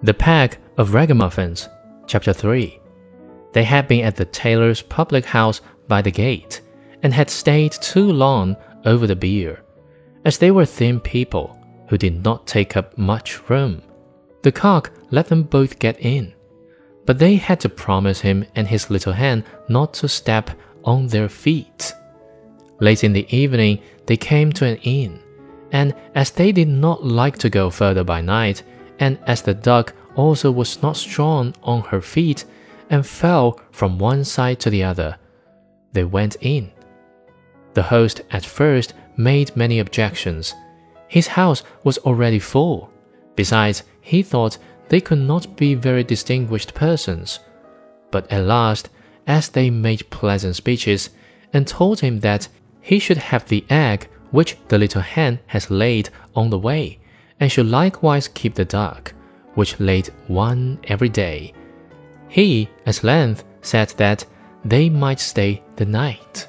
The Pack of Ragamuffins, Chapter 3. They had been at the tailor's public house by the gate, and had stayed too long over the beer. As they were thin people who did not take up much room, the cock let them both get in. But they had to promise him and his little hen not to step on their feet. Late in the evening, they came to an inn, and as they did not like to go further by night, and as the duck also was not strong on her feet and fell from one side to the other, they went in. The host at first made many objections. His house was already full. Besides, he thought they could not be very distinguished persons. But at last, as they made pleasant speeches, and told him that he should have the egg which the little hen has laid on the way, and should likewise keep the duck, which laid one every day. He at length said that they might stay the night.